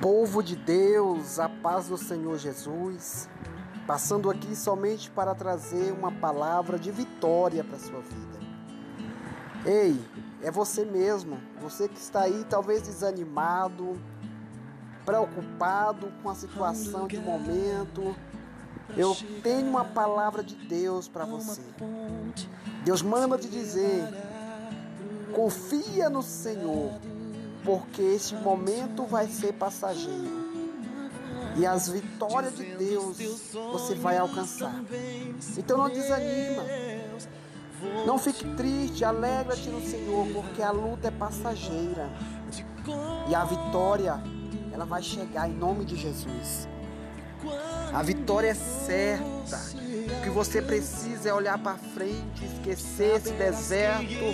Povo de Deus, a paz do Senhor Jesus, passando aqui somente para trazer uma palavra de vitória para sua vida. Ei, é você mesmo, você que está aí talvez desanimado, preocupado com a situação de momento. Eu tenho uma palavra de Deus para você. Deus manda te dizer: confia no Senhor porque este momento vai ser passageiro. E as vitórias de Deus você vai alcançar. Então não desanima. Não fique triste, alegra-te no Senhor, porque a luta é passageira. E a vitória, ela vai chegar em nome de Jesus. A vitória é certa. O que você precisa é olhar para frente, esquecer esse deserto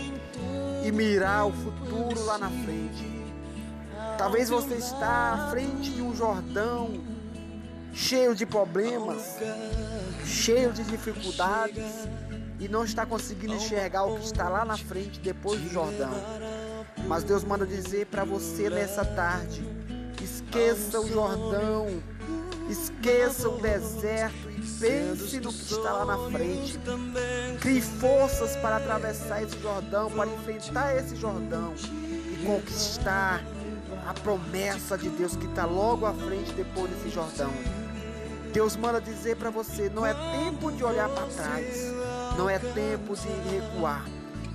e mirar o futuro lá na frente. Talvez você está à frente de um Jordão cheio de problemas, cheio de dificuldades e não está conseguindo enxergar o que está lá na frente depois do Jordão. Mas Deus manda dizer para você nessa tarde: esqueça o Jordão, esqueça o deserto e pense no que está lá na frente. Crie forças para atravessar esse Jordão, para enfrentar esse Jordão e conquistar a promessa de Deus que está logo à frente depois desse Jordão. Deus manda dizer para você: não é tempo de olhar para trás, não é tempo de recuar.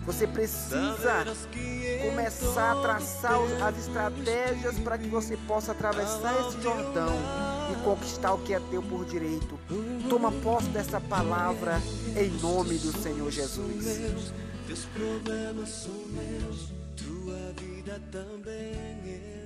Você precisa começar a traçar as estratégias para que você possa atravessar esse Jordão e conquistar o que é teu por direito. Toma posse dessa palavra em nome do Senhor Jesus. Teus problemas são meus, tua vida também.